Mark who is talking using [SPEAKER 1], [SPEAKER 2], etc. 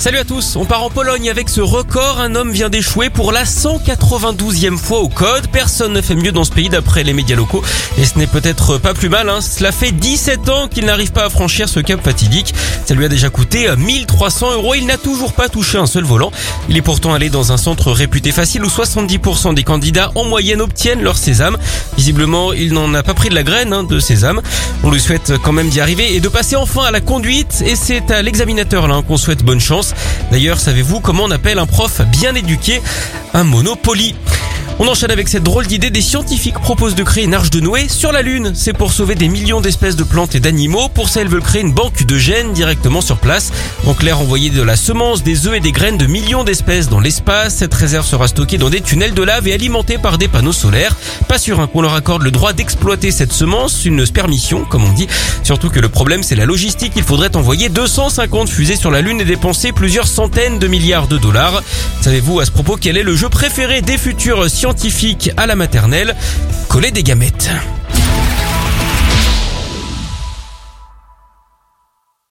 [SPEAKER 1] Salut à tous, on part en Pologne avec ce record. Un homme vient d'échouer pour la 192e fois au code. Personne ne fait mieux dans ce pays d'après les médias locaux. Et ce n'est peut-être pas plus mal. Hein. Cela fait 17 ans qu'il n'arrive pas à franchir ce cap fatidique. Ça lui a déjà coûté 1300 euros. Il n'a toujours pas touché un seul volant. Il est pourtant allé dans un centre réputé facile où 70% des candidats en moyenne obtiennent leur sésame. Visiblement, il n'en a pas pris de la graine hein, de sésame. On lui souhaite quand même d'y arriver et de passer enfin à la conduite. Et c'est à l'examinateur là qu'on souhaite bonne chance. D'ailleurs, savez-vous comment on appelle un prof bien éduqué? Un monopoly. On enchaîne avec cette drôle d'idée. Des scientifiques proposent de créer une arche de Noé sur la Lune. C'est pour sauver des millions d'espèces de plantes et d'animaux. Pour ça, ils veulent créer une banque de gènes directement sur place. En clair, envoyer de la semence, des œufs et des graines de millions d'espèces dans l'espace. Cette réserve sera stockée dans des tunnels de lave et alimentée par des panneaux solaires. Pas sûr hein, qu'on leur accorde le droit d'exploiter cette semence, une permission, comme on dit. Surtout que le problème, c'est la logistique. Il faudrait envoyer 250 fusées sur la Lune et dépenser plusieurs centaines de milliards de dollars. Savez-vous à ce propos quel est le jeu préféré des futurs scientifiques à la maternelle, coller des gamètes.